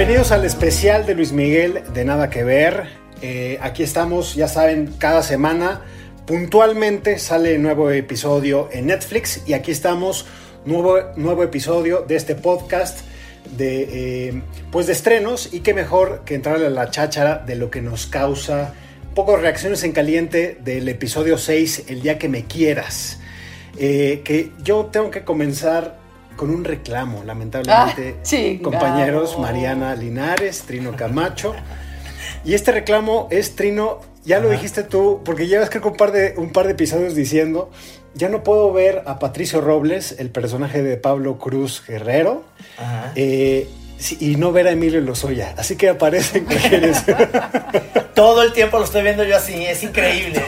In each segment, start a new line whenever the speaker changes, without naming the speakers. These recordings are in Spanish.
Bienvenidos al especial de Luis Miguel de Nada que Ver. Eh, aquí estamos, ya saben, cada semana puntualmente sale nuevo episodio en Netflix y aquí estamos, nuevo, nuevo episodio de este podcast de, eh, pues de estrenos y qué mejor que entrarle a la cháchara de lo que nos causa pocas reacciones en caliente del episodio 6, El día que me quieras. Eh, que yo tengo que comenzar con un reclamo, lamentablemente,
Ah,
compañeros Mariana Linares, Trino Camacho. Y este reclamo es, Trino, ya lo dijiste tú, porque llevas creo que un par, de, un par de episodios diciendo, ya no puedo ver a Patricio Robles, el personaje de Pablo Cruz Guerrero,
Ajá.
eh, y no ver a Emilio Lozoya. Así que aparecen mujeres.
Todo el tiempo lo estoy viendo yo así, es increíble.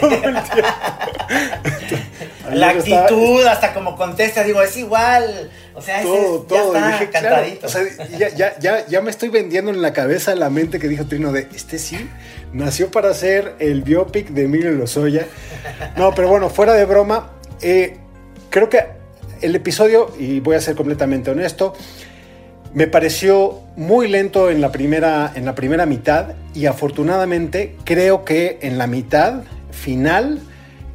La
estaba-
actitud, hasta como contesta, digo, es igual. O sea,
todo,
es- ya
todo.
está
Dije, claro,
cantadito.
o sea, ya, ya, ya, ya me estoy vendiendo en la cabeza la mente que dijo Trino de este sí nació para ser el biopic de Emilio Lozoya. No, pero bueno, fuera de broma, eh, creo que el episodio, y voy a ser completamente honesto, me pareció muy lento en la primera, en la primera mitad y afortunadamente creo que en la mitad final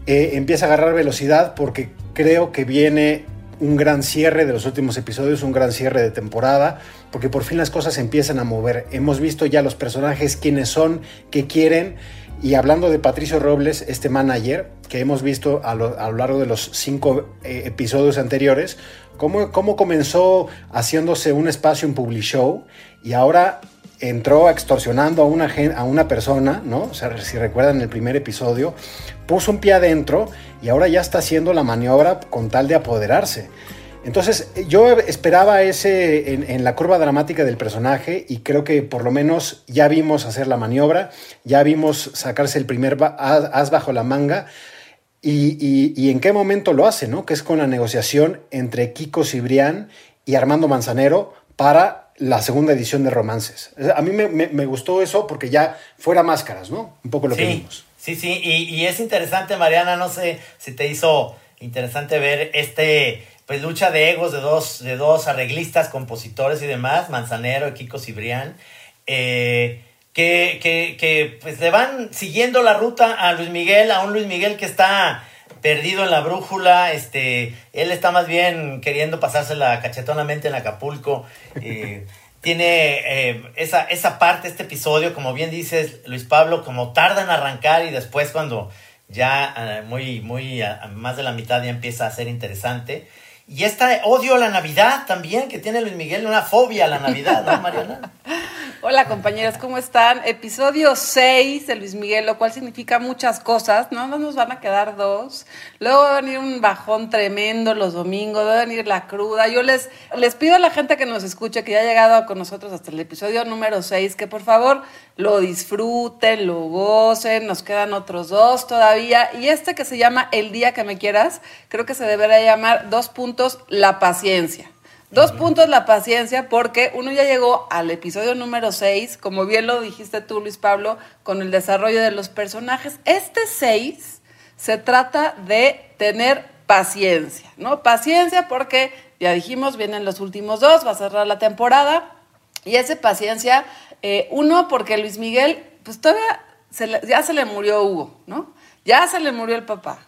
eh, empieza a agarrar velocidad porque creo que viene un gran cierre de los últimos episodios, un gran cierre de temporada, porque por fin las cosas empiezan a mover. Hemos visto ya los personajes, quiénes son, qué quieren. Y hablando de Patricio Robles, este manager, que hemos visto a lo, a lo largo de los cinco eh, episodios anteriores, cómo, cómo comenzó haciéndose un espacio en Public Show y ahora entró extorsionando a una, a una persona, ¿no? O sea, si recuerdan el primer episodio, puso un pie adentro y ahora ya está haciendo la maniobra con tal de apoderarse. Entonces, yo esperaba ese en, en la curva dramática del personaje y creo que por lo menos ya vimos hacer la maniobra, ya vimos sacarse el primer as, bajo la manga y, y- y en qué momento lo hace, ¿no? Que es con la negociación entre Kiko Cibrián y Armando Manzanero para la segunda edición de Romances. A mí me, me- me gustó eso porque ya fuera máscaras, ¿no? Un poco lo que
sí,
vimos.
Sí, sí. Y, y es interesante, Mariana, no sé si te hizo interesante ver este, pues, lucha de egos de dos, de dos arreglistas, compositores y demás, Manzanero Kiko Cibrián, eh, que, que, que, pues, le van siguiendo la ruta a Luis Miguel, a un Luis Miguel que está perdido en la brújula, este, él está más bien queriendo pasársela cachetonamente en Acapulco, eh, tiene eh, esa, esa parte, este episodio, como bien dices, Luis Pablo, como tarda en arrancar y después cuando ya eh, muy, muy más de la mitad ya empieza a ser interesante. Y este odio a la Navidad también, que tiene Luis Miguel, una fobia a la Navidad, ¿no, Mariana?
Hola compañeros, ¿cómo están? Episodio 6 de Luis Miguel, lo cual significa muchas cosas. No no nos van a quedar dos. Luego va a venir un bajón tremendo los domingos, va a venir la cruda. Yo les, les pido a la gente que nos escuche, que ya ha llegado con nosotros hasta el episodio número 6, que por favor lo disfruten, lo gocen. Nos quedan otros dos todavía. Y este que se llama El día que me quieras, creo que se deberá llamar dos puntos, la paciencia. Dos puntos la paciencia, porque uno ya llegó al episodio número 6, como bien lo dijiste tú, Luis Pablo, con el desarrollo de los personajes. Este 6 se trata de tener paciencia, ¿no? Paciencia porque, ya dijimos, vienen los últimos dos, va a cerrar la temporada. Y ese paciencia, eh, uno, porque Luis Miguel, pues todavía se le- ya se le murió Hugo, ¿no? Ya se le murió el papá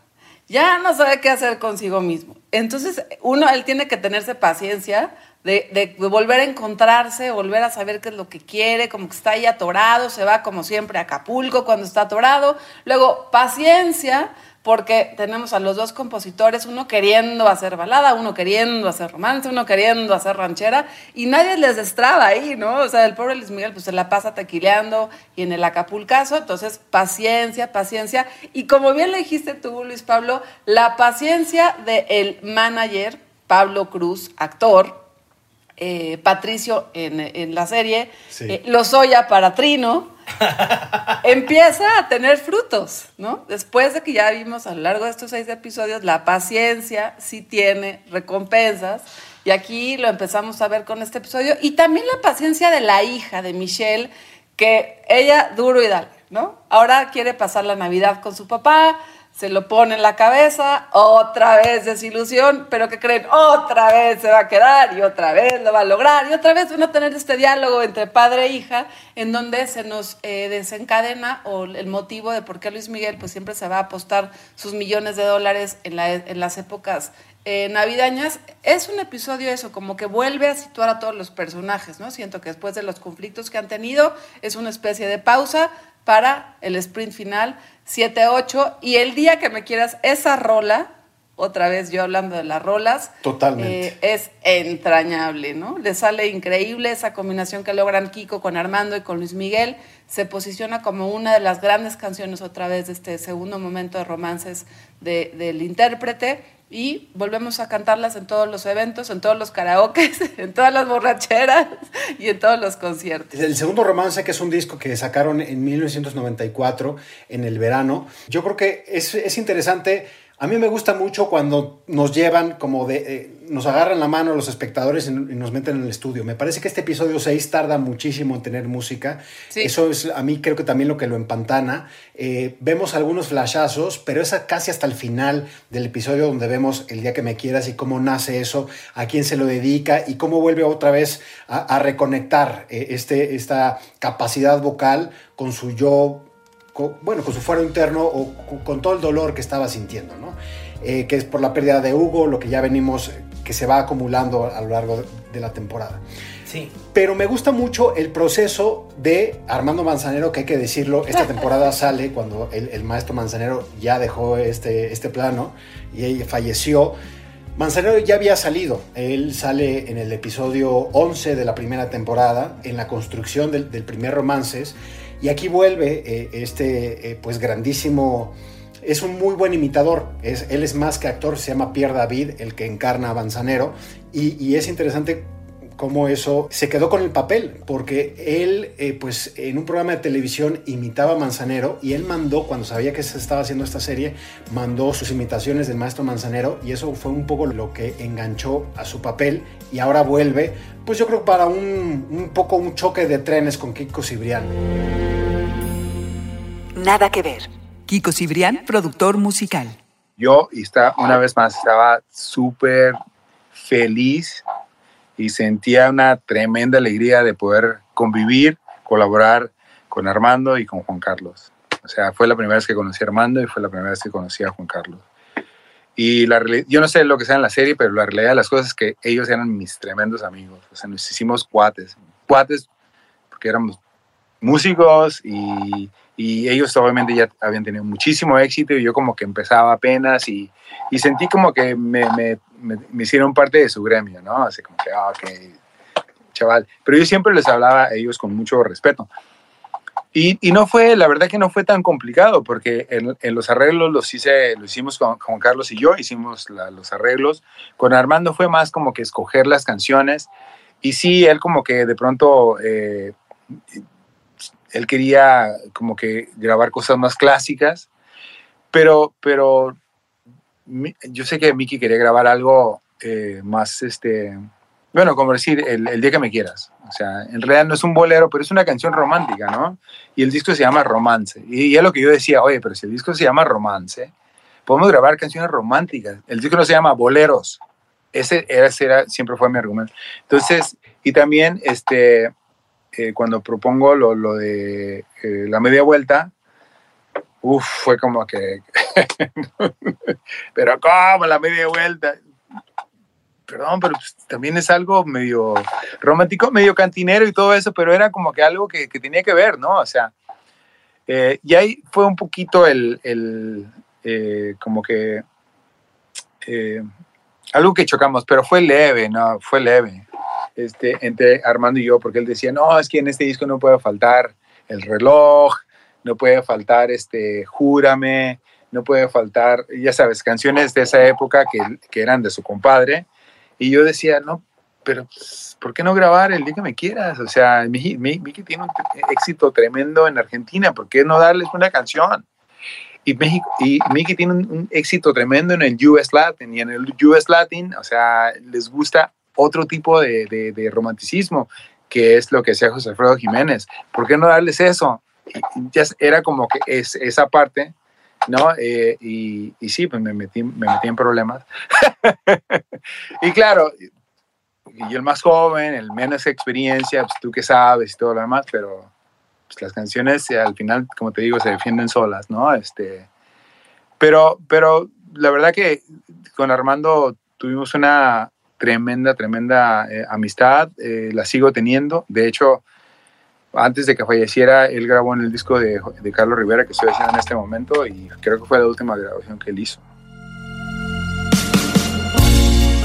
ya no sabe qué hacer consigo mismo. Entonces, uno, él tiene que tenerse paciencia de, de volver a encontrarse, volver a saber qué es lo que quiere, como que está ahí atorado, se va como siempre a Acapulco cuando está atorado. Luego, paciencia, porque tenemos a los dos compositores, uno queriendo hacer balada, uno queriendo hacer romance, uno queriendo hacer ranchera, y nadie les destraba ahí, ¿no? O sea, el pobre Luis Miguel pues se la pasa tequileando y en el Acapulcazo, entonces paciencia, paciencia, y como bien le dijiste tú, Luis Pablo, la paciencia del manager Pablo Cruz, actor, eh, Patricio en, en la serie,
Sí.
eh, Lozoya para Trino, empieza a tener frutos, ¿no? Después de que ya vimos a lo largo de estos seis episodios, la paciencia sí tiene recompensas. Y aquí lo empezamos a ver con este episodio. Y también la paciencia de la hija de Michelle, que ella duro y dale, ¿no? Ahora quiere pasar la Navidad con su papá, se lo pone en la cabeza, otra vez desilusión, pero que creen, otra vez se va a quedar y otra vez lo va a lograr y otra vez van a tener este diálogo entre padre e hija en donde se nos eh, desencadena o el motivo de por qué Luis Miguel pues siempre se va a apostar sus millones de dólares en, en las épocas eh, navideñas. Es un episodio eso, como que vuelve a situar a todos los personajes, ¿no? Siento que después de los conflictos que han tenido es una especie de pausa para el sprint final 7-8 y el día que me quieras esa rola, otra vez yo hablando de las rolas,
Totalmente.
Eh, es entrañable, ¿no? Le sale increíble esa combinación que logran Kiko con Armando y con Luis Miguel, se posiciona como una de las grandes canciones otra vez de este segundo momento de romances del intérprete y volvemos a cantarlas en todos los eventos, en todos los karaokes, en todas las borracheras y en todos los conciertos.
El segundo romance, que es un disco que sacaron en 1994, en el verano, yo creo que es, es interesante a mí me gusta mucho cuando nos llevan como de, eh, nos agarran la mano los espectadores y, nos meten en el estudio. Me parece que este episodio 6 tarda muchísimo en tener música. Eso es a mí creo que también lo que lo empantana. Eh, vemos algunos flashazos, pero es casi hasta el final del episodio donde vemos el día que me quieras y cómo nace eso, a quién se lo dedica y cómo vuelve otra vez a, reconectar eh, este, esta capacidad vocal con su yo bueno, con su fuero interno o con todo el dolor que estaba sintiendo, ¿no? Eh, que es por la pérdida de Hugo, lo que ya venimos, que se va acumulando a lo largo de la temporada.
Sí.
Pero me gusta mucho el proceso de Armando Manzanero, que hay que decirlo, esta temporada sale cuando el, maestro Manzanero ya dejó este, este plano y falleció. Manzanero ya había salido, él sale en el episodio 11 de la primera temporada, en la construcción del, del primer romances, y aquí vuelve eh, este, eh, pues grandísimo, es un muy buen imitador, es, él es más que actor, se llama Pierre David, el que encarna a Manzanero, y, es interesante cómo eso se quedó con el papel, porque él, eh, pues en un programa de televisión imitaba a Manzanero y él mandó, cuando sabía que se estaba haciendo esta serie, mandó sus imitaciones del maestro Manzanero y eso fue un poco lo que enganchó a su papel. Y ahora vuelve, pues yo creo para un, un poco un choque de trenes con Kiko Cibrián.
Nada que ver. Kiko Cibrián, productor musical.
Yo, y está, una vez más, estaba súper feliz y sentía una tremenda alegría de poder convivir, colaborar con Armando y con Juan Carlos. O sea, fue la primera vez que conocí a Armando y fue la primera vez que conocí a Juan Carlos. Y la, yo no sé lo que sea en la serie, pero la realidad de las cosas es que ellos eran mis tremendos amigos. O sea, nos hicimos cuates. Cuates porque éramos músicos y, y, ellos obviamente ya habían tenido muchísimo éxito y yo como que empezaba apenas y, y sentí como que me, me, me, hicieron parte de su gremio, ¿no? Así como que, ah, ok, chaval. Pero yo siempre les hablaba a ellos con mucho respeto. Y, y, no fue, la verdad que no fue tan complicado, porque en, en los arreglos los, hice, los hicimos con, con, Carlos y yo, hicimos los arreglos. Con Armando fue más como que escoger las canciones. Y sí, él como que de pronto eh, él quería como que grabar cosas más clásicas, pero, pero yo sé que Mickey quería grabar algo eh, más, este, bueno, como decir, el, día que me quieras. O sea, en realidad no es un bolero, pero es una canción romántica, ¿no? Y el disco se llama Romance. Y es lo que yo decía, oye, pero si el disco se llama Romance, podemos grabar canciones románticas. El disco no se llama Boleros. Ese, ese era, siempre fue mi argumento. Entonces, y también, este, eh, cuando propongo lo, lo de eh, la media vuelta, uff, fue como que, pero ¿cómo la media vuelta? Perdón, pero pues, también es algo medio romántico, medio cantinero y todo eso, pero era como que algo que, que tenía que ver, ¿no? O sea, eh, y ahí fue un poquito el, el como que, algo que chocamos, pero fue leve, ¿no? Fue leve este, entre Armando y yo, porque él decía, no, es que en este disco no puede faltar el reloj, no puede faltar este, Júrame, no puede faltar, ya sabes, canciones de esa época que, que eran de su compadre. Y yo decía, no, pero pues, ¿por qué no grabar el día que me quieras? O sea, Miki, tiene un éxito tremendo en Argentina, ¿por qué no darles una canción? Y, y Miki tiene un, un, éxito tremendo en el US Latin, y en el US Latin, o sea, les gusta otro tipo de, de, romanticismo, que es lo que hacía José Alfredo Jiménez. ¿Por qué no darles eso? ya era como que es, esa parte ¿no? Eh, y, y, sí, pues me metí, me metí en problemas. y claro, yo el más joven, el menos experiencia, pues tú que sabes y todo lo demás, pero pues las canciones al final, como te digo, se defienden solas, ¿no? Este, pero, pero la verdad que con Armando tuvimos una tremenda, tremenda eh, amistad, eh, la sigo teniendo. De hecho, antes de que falleciera, él grabó en el disco de, Carlos Rivera que estoy haciendo en este momento y creo que fue la última grabación que él hizo.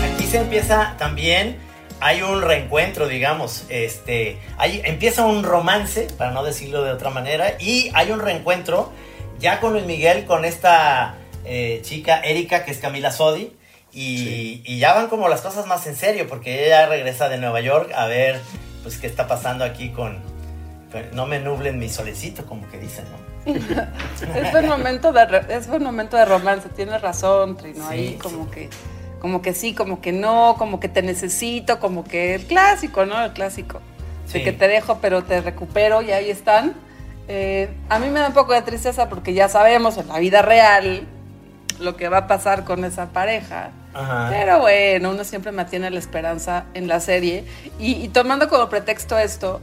Aquí se empieza también, hay un reencuentro, digamos, este, hay, empieza un romance, para no decirlo de otra manera, y hay un reencuentro ya con Luis Miguel, con esta eh, chica Erika, que es Camila Sodi, y, sí. y, ya van como las cosas más en serio, porque ella regresa de Nueva York a ver pues qué está pasando aquí con, no me nublen mi solecito, como que dicen, ¿no?
es buen momento de es buen momento de romance, tienes razón, Trino, sí, ahí como sí. que como que sí, como que no, como que te necesito, como que el clásico, ¿no? El clásico. Sí. De que te dejo, pero te recupero y ahí están. Eh, a mí me da un poco de tristeza porque ya sabemos en la vida real lo que va a pasar con esa pareja. Ajá. Pero bueno, uno siempre mantiene la esperanza en la serie. Y, y tomando como pretexto esto,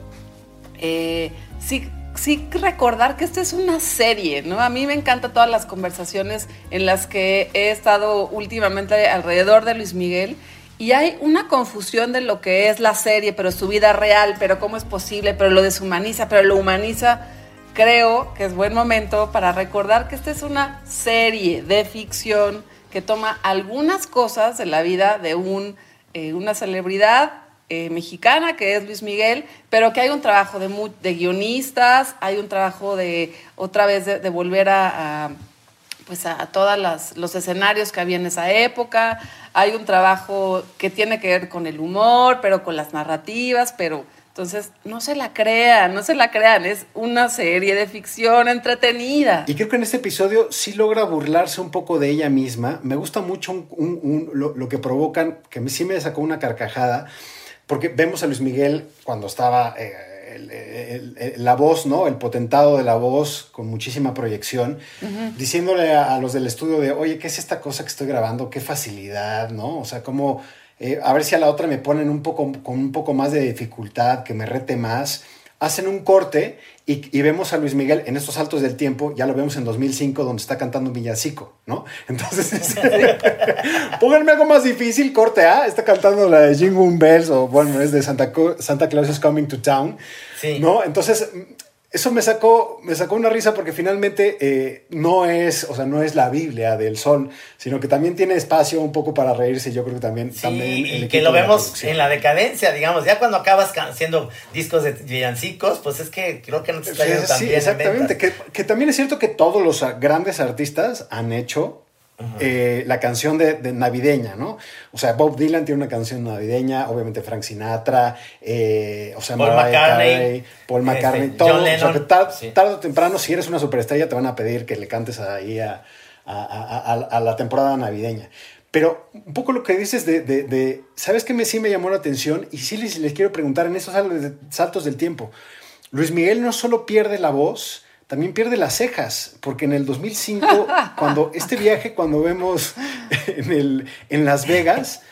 eh, sí, sí recordar que esta es una serie, ¿no? A mí me encantan todas las conversaciones en las que he estado últimamente alrededor de Luis Miguel y hay una confusión de lo que es la serie, pero su vida real, pero cómo es posible, pero lo deshumaniza, pero lo humaniza. Creo que es buen momento para recordar que esta es una serie de ficción que toma algunas cosas de la vida de un, eh, una celebridad eh, mexicana, que es Luis Miguel, pero que hay un trabajo de, de guionistas, hay un trabajo de otra vez de, volver a, a, pues a, a todos los escenarios que había en esa época, hay un trabajo que tiene que ver con el humor, pero con las narrativas, pero entonces no se la crean, no se la crean, es una serie de ficción entretenida.
Y creo que en este episodio sí logra burlarse un poco de ella misma, me gusta mucho un, un, un, lo, lo, que provocan, que sí me sacó una carcajada, porque vemos a Luis Miguel cuando estaba eh, el, el, el, la voz, ¿no? El potentado de la voz con muchísima proyección, uh -huh. diciéndole a, a, los del estudio de, oye, ¿qué es esta cosa que estoy grabando? Qué facilidad, ¿no? O sea, cómo, eh, a ver si a la otra me ponen un poco, con un poco más de dificultad, que me rete más. Hacen un corte y, y, vemos a Luis Miguel en estos saltos del tiempo, ya lo vemos en 2005, donde está cantando un villancico, ¿no? Entonces, pónganme algo más difícil, corte A, está cantando la de Jingle Bells, o bueno, es de Santa, Santa Claus is Coming to Town, sí. ¿no? Entonces, eso me sacó, me sacó una risa porque finalmente eh, no es, o sea, no es la Biblia del sol, sino que también tiene espacio un poco para reírse. Yo creo que también,
sí,
también
y que lo vemos en la decadencia, digamos. Ya cuando acabas haciendo discos de villancicos, pues es que creo que no te está yendo
sí,
tan
sí,
bien
exactamente. Que, que, también es cierto que todos los grandes artistas han hecho eh, la canción de, de, navideña, ¿no? O sea, Bob Dylan tiene una canción navideña, obviamente Frank Sinatra, eh, o sea,
Paul McCartney,
Carey, Paul McCartney, este, todo. O sea, que tar, sí. tarde o temprano, si eres una superestrella, te van a pedir que le cantes ahí a, a, a, a la temporada navideña. Pero un poco lo que dices de, de, de ¿sabes qué me, sí me llamó la atención? Y sí les, les quiero preguntar en esos saltos del tiempo. Luis Miguel no solo pierde la voz, también pierde las cejas, porque en el 2005, cuando este viaje, cuando vemos en, el, en Las Vegas,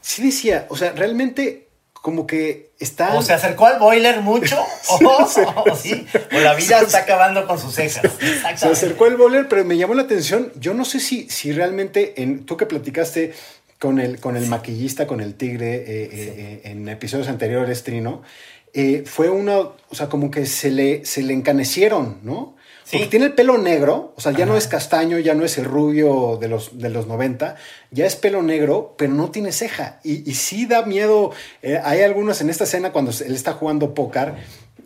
sí decía, o sea, realmente como que está...
O se acercó al boiler mucho, o, sí, o, sí, o la vida está acabando con sus cejas.
Se acercó al boiler, pero me llamó la atención, yo no sé si, si realmente, en, tú que platicaste con el, con el maquillista, con el tigre, eh, sí. eh, en episodios anteriores, Trino, eh, fue una, o sea, como que se le, se le encanecieron, ¿no? Porque tiene el pelo negro, o sea, ya Ajá. no es castaño, ya no es el rubio de los, de los 90, ya es pelo negro, pero no tiene ceja. Y, y sí da miedo, eh, hay algunos en esta escena cuando él está jugando póker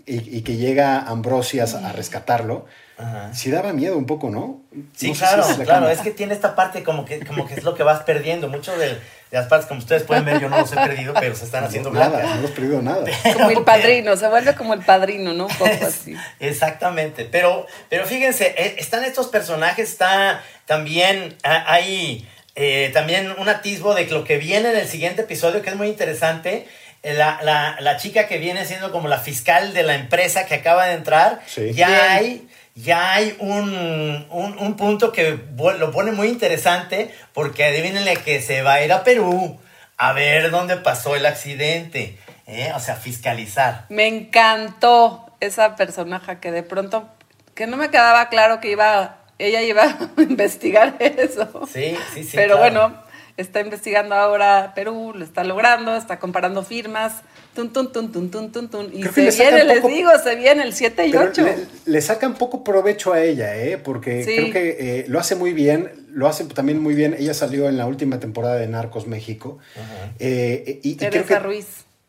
y, y que llega Ambrosias a rescatarlo, Ajá. sí daba miedo un poco, ¿no?
Sí,
no
claro, si es claro, es que tiene esta parte como que, como que es lo que vas perdiendo, mucho de las partes, como ustedes pueden ver, yo no los he perdido, pero se están haciendo
nada,
blancas.
No hemos perdido nada.
Como el padrino, se vuelve como el padrino, ¿no? Un poco así.
Exactamente, pero, pero fíjense, eh, están estos personajes, está también, hay eh, también un atisbo de lo que viene en el siguiente episodio, que es muy interesante. La, la, la chica que viene siendo como la fiscal de la empresa que acaba de entrar, sí. ya hay ya hay un, un, un punto que lo pone muy interesante porque adivínenle que se va a ir a Perú a ver dónde pasó el accidente, ¿eh? o sea, fiscalizar.
Me encantó esa personaje que de pronto, que no me quedaba claro que iba, ella iba a investigar eso.
Sí, sí, sí.
Pero
claro.
bueno, está investigando ahora Perú, lo está logrando, está comparando firmas, tun, tun, tun, tun, tun, tun, tun. Y se viene, les digo, se viene el 7 y
Pero
8.
le, le saca un poco provecho a ella, ¿eh? Porque
Sí.
creo que eh, lo hace muy bien, lo hace también muy bien. Ella salió en la última temporada de Narcos México.
Ajá.
Eh, y, y creo
Teresa
que-
Ruiz.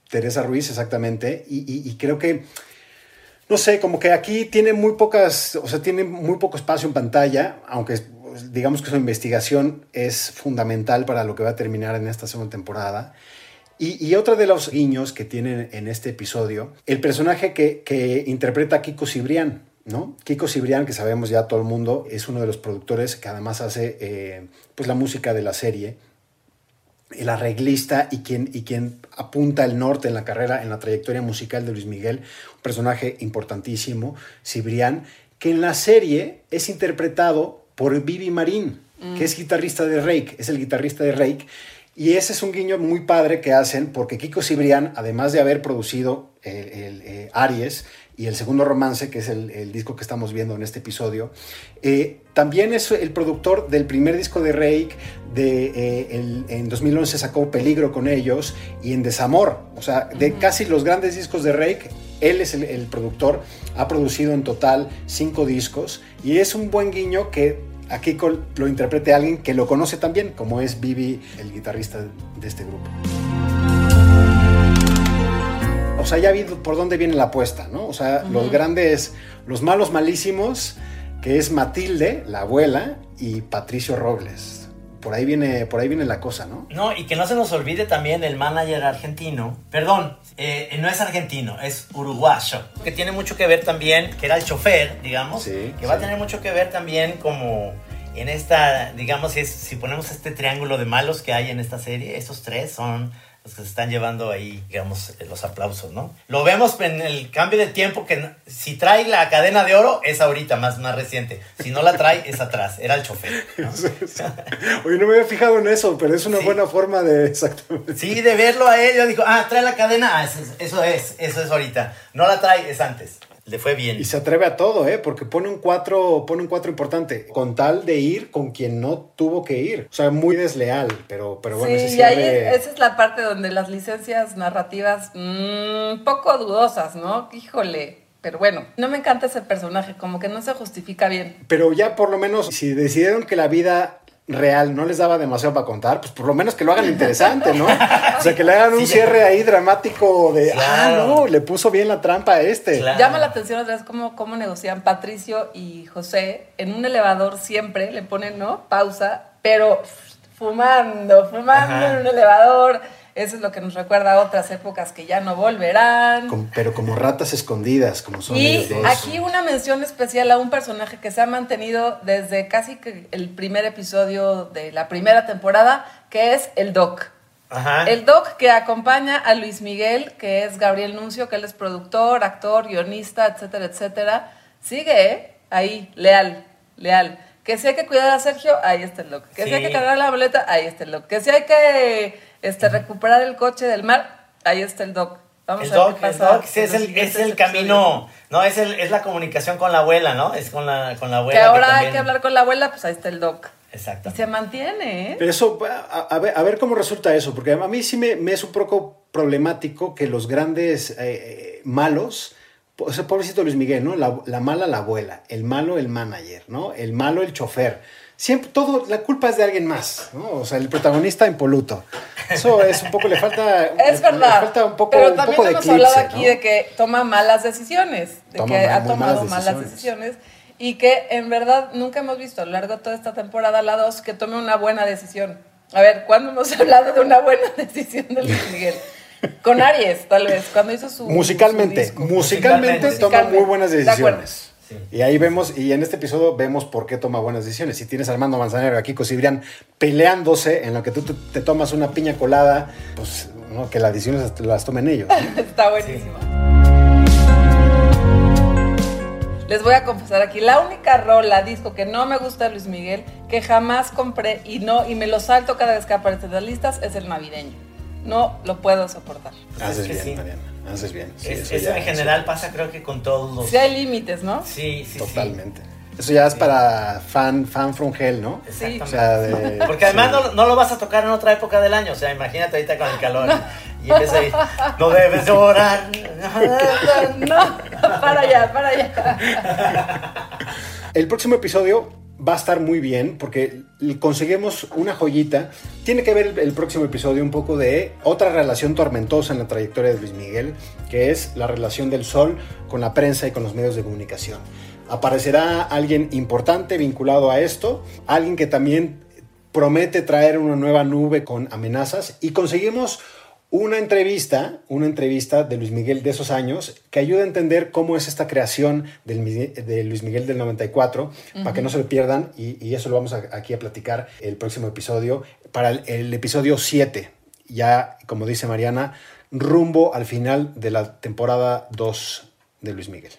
Teresa Ruiz, exactamente. Y, y- y creo que, no sé, como que aquí tiene muy pocas, o sea, tiene muy poco espacio en pantalla, aunque digamos que su investigación es fundamental para lo que va a terminar en esta segunda temporada. Y, y otro de los guiños que tienen en este episodio, el personaje que, que interpreta Kiko Cibrián, ¿no? Kiko Cibrián, que sabemos ya todo el mundo, es uno de los productores que además hace eh, pues la música de la serie el arreglista y quien, y quien apunta el norte en la carrera, en la trayectoria musical de Luis Miguel, un personaje importantísimo, Cibrián, que en la serie es interpretado por Vivi Marín, que es guitarrista de Rake, es el guitarrista de Rake, y ese es un guiño muy padre que hacen porque Kiko Cibrián, además de haber producido eh, el, eh, Aries y el segundo romance, que es el, el disco que estamos viendo en este episodio, eh, también es el productor del primer disco de Rake, de, el- en 2011 sacó Peligro con ellos y en Desamor, o sea, de casi los grandes discos de Rake, él es el, el productor, ha producido en total cinco discos y es un buen guiño que a Kiko lo interprete alguien que lo conoce también, como es Vivi, el guitarrista de este grupo. O sea, ya vi por dónde viene la apuesta, ¿no? O sea, los grandes, los malos malísimos, que es Matilde, la abuela, y Patricio Robles. Por ahí viene, por ahí viene la cosa, ¿no?
No, y que no se nos olvide también el manager argentino. Perdón, eh, no es argentino, es uruguayo. Que tiene mucho que ver también, que era el chofer, digamos.
Sí,
que va a tener mucho que ver también como en esta, digamos, si, si ponemos este triángulo de malos que hay en esta serie, esos tres son los que se están llevando ahí, digamos, eh, los aplausos, ¿no? Lo vemos en el cambio de tiempo que si trae la cadena de oro es ahorita, más, más reciente. Si no la trae es atrás, era el chofer. ¿no?
Oye, no me había fijado en eso, pero es una
Sí.
buena forma de exactamente.
Sí, de verlo a él, yo digo, ah, trae la cadena, ah, eso es, eso es, eso es ahorita. No la trae, es antes. Le fue bien.
Y se atreve a todo, ¿eh? Porque pone un cuatro, pone un cuatro importante, con tal de ir con quien no tuvo que ir. O sea, muy desleal, pero, pero bueno, ese
sí, y ahí esa es la parte donde las licencias narrativas, un poco dudosas, ¿no? Híjole. Pero bueno, no me encanta ese personaje, como que no se justifica bien.
Pero ya por lo menos, si decidieron que la vida real no les daba demasiado para contar, pues por lo menos que lo hagan interesante, ¿no? O sea, que le hagan un
Sí.
cierre ahí dramático de,
Claro.
ah, no, le puso bien la trampa a este.
Claro.
Llama la atención otra vez cómo, cómo negocian Patricio y José en un elevador siempre, le ponen, ¿no? Pausa, pero fumando, fumando
Ajá.
en un elevador. Eso es lo que nos recuerda a otras épocas que ya no volverán.
Pero como ratas escondidas, como son
Y
ellos dos.
aquí una mención especial a un personaje que se ha mantenido desde casi que el primer episodio de la primera temporada, que es el Doc.
Ajá.
El Doc que acompaña a Luis Miguel, que es Gabriel Nuncio, que él es productor, actor, guionista, etcétera, etcétera. Sigue ¿eh? ahí, leal, leal. Que si hay que cuidar a Sergio, ahí está el Doc. Que si hay que cargar la boleta, ahí está el Doc. Que si hay que este, recuperar el coche del mar, ahí está el Doc. Vamos
el
a ver
doc,
qué
el
pasa.
doc, sí, es
los
el, es el camino, no, es, el, es la comunicación con la abuela, ¿no? Es con la, con la
Que
abuela.
ahora hay
también-
que hablar con la abuela, pues ahí está el Doc. Y
Exacto.
se mantiene, ¿eh?
Pero eso, a, a ver, a ver cómo resulta eso, porque a mí sí me, me es un poco problemático que los grandes eh, malos, o sea, pobrecito Luis Miguel, ¿no? La, la mala la abuela, el malo el manager, ¿no? El malo el chofer. Siempre, todo, la culpa es de alguien más, ¿no? O sea, el protagonista impoluto. Eso es un poco, le falta...
Es
le-
verdad.
Le falta un poco,
pero
un
también
poco de
hemos
eclipse,
hablado aquí
¿no?
de que toma malas decisiones, de
Toma
que ha tomado
malas
malas
decisiones.
y que en verdad nunca hemos visto a lo largo de toda esta temporada, la 2, que tome una buena decisión. A ver, ¿cuándo hemos hablado de una buena decisión de Luis Miguel? Con Aries, tal vez, cuando hizo su.
Musicalmente,
su disco.
musicalmente,
Musicalmente.
toma muy buenas decisiones.
Sí.
Y ahí vemos, y en este episodio vemos por qué toma buenas decisiones. Si tienes a Armando Manzanero y a Kiko Cibrián peleándose en lo que tú te, te tomas una piña colada, pues no, que las decisiones las tomen ellos.
Está buenísimo. Les voy a confesar aquí, la única rola, disco que no me gusta de Luis Miguel, que jamás compré y no y me lo salto cada vez que aparece en las listas, es el navideño. No lo puedo soportar.
Haces
es que
bien,
sí.
Mariana. Haces bien. Sí,
Es-
eso
eso
ya-
en general pasa creo que con todos los...
Si hay límites, ¿no?
Sí, sí, sí.
Totalmente. Eso ya es para fan, fan from hell, ¿no?
Exactamente.
O sea, de-
Porque además
sí.
no, no lo vas a tocar en otra época del año. O sea, imagínate ahorita con el calor. Y empieza ahí, no debes llorar.
No, para allá, para allá.
El próximo episodio va a estar muy bien porque conseguimos una joyita. Tiene que ver el, próximo episodio un poco de otra relación tormentosa en la trayectoria de Luis Miguel, que es la relación del sol con la prensa y con los medios de comunicación. Aparecerá alguien importante vinculado a esto, alguien que también promete traer una nueva nube con amenazas y conseguimos una entrevista, una entrevista de Luis Miguel de esos años que ayuda a entender cómo es esta creación del, de Luis Miguel del 94, para que no se lo pierdan y, y eso lo vamos a- aquí a platicar el próximo episodio, para el, el episodio 7, ya como dice Mariana, rumbo al final de la temporada 2 de Luis Miguel.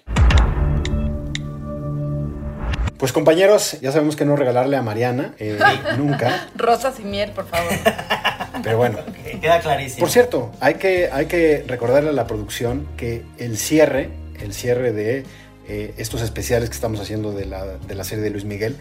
Pues compañeros, ya sabemos que no regalarle a Mariana, eh, nunca,
Rosas y miel, por favor.
pero bueno.
Que Queda clarísimo.
Por cierto, hay que, hay que recordarle a la producción que el cierre, el cierre de eh, estos especiales que estamos haciendo de la, de la serie de Luis Miguel,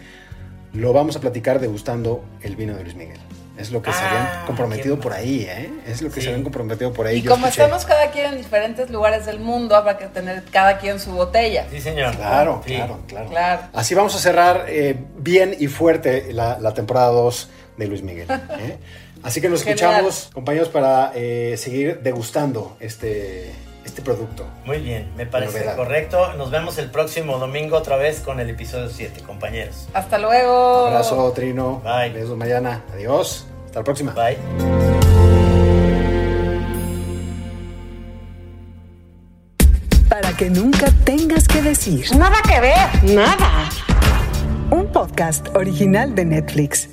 lo vamos a platicar degustando el vino de Luis Miguel. Es lo que se habían
Ah,
comprometido por ahí, ¿eh? Es lo que
Sí.
se habían comprometido por ahí.
Y
yo
como
escuché.
estamos cada quien en diferentes lugares del mundo, habrá que tener cada quien su botella.
Sí, señor.
Claro,
Sí.
claro, claro,
Claro.
Así vamos a cerrar eh, bien y fuerte la, la temporada 2 de Luis Miguel. ¿eh? Así que nos
Genial.
escuchamos, compañeros, para eh, seguir degustando este, este producto.
Muy bien, me parece
Novedad.
correcto. Nos vemos el próximo domingo otra vez con el episodio 7, compañeros.
Hasta luego.
Abrazo, Trino.
Bye.
Besos, Mariana. Adiós. Hasta la próxima.
Bye.
Para que nunca tengas que decir.
Nada que ver, nada.
Un podcast original de Netflix.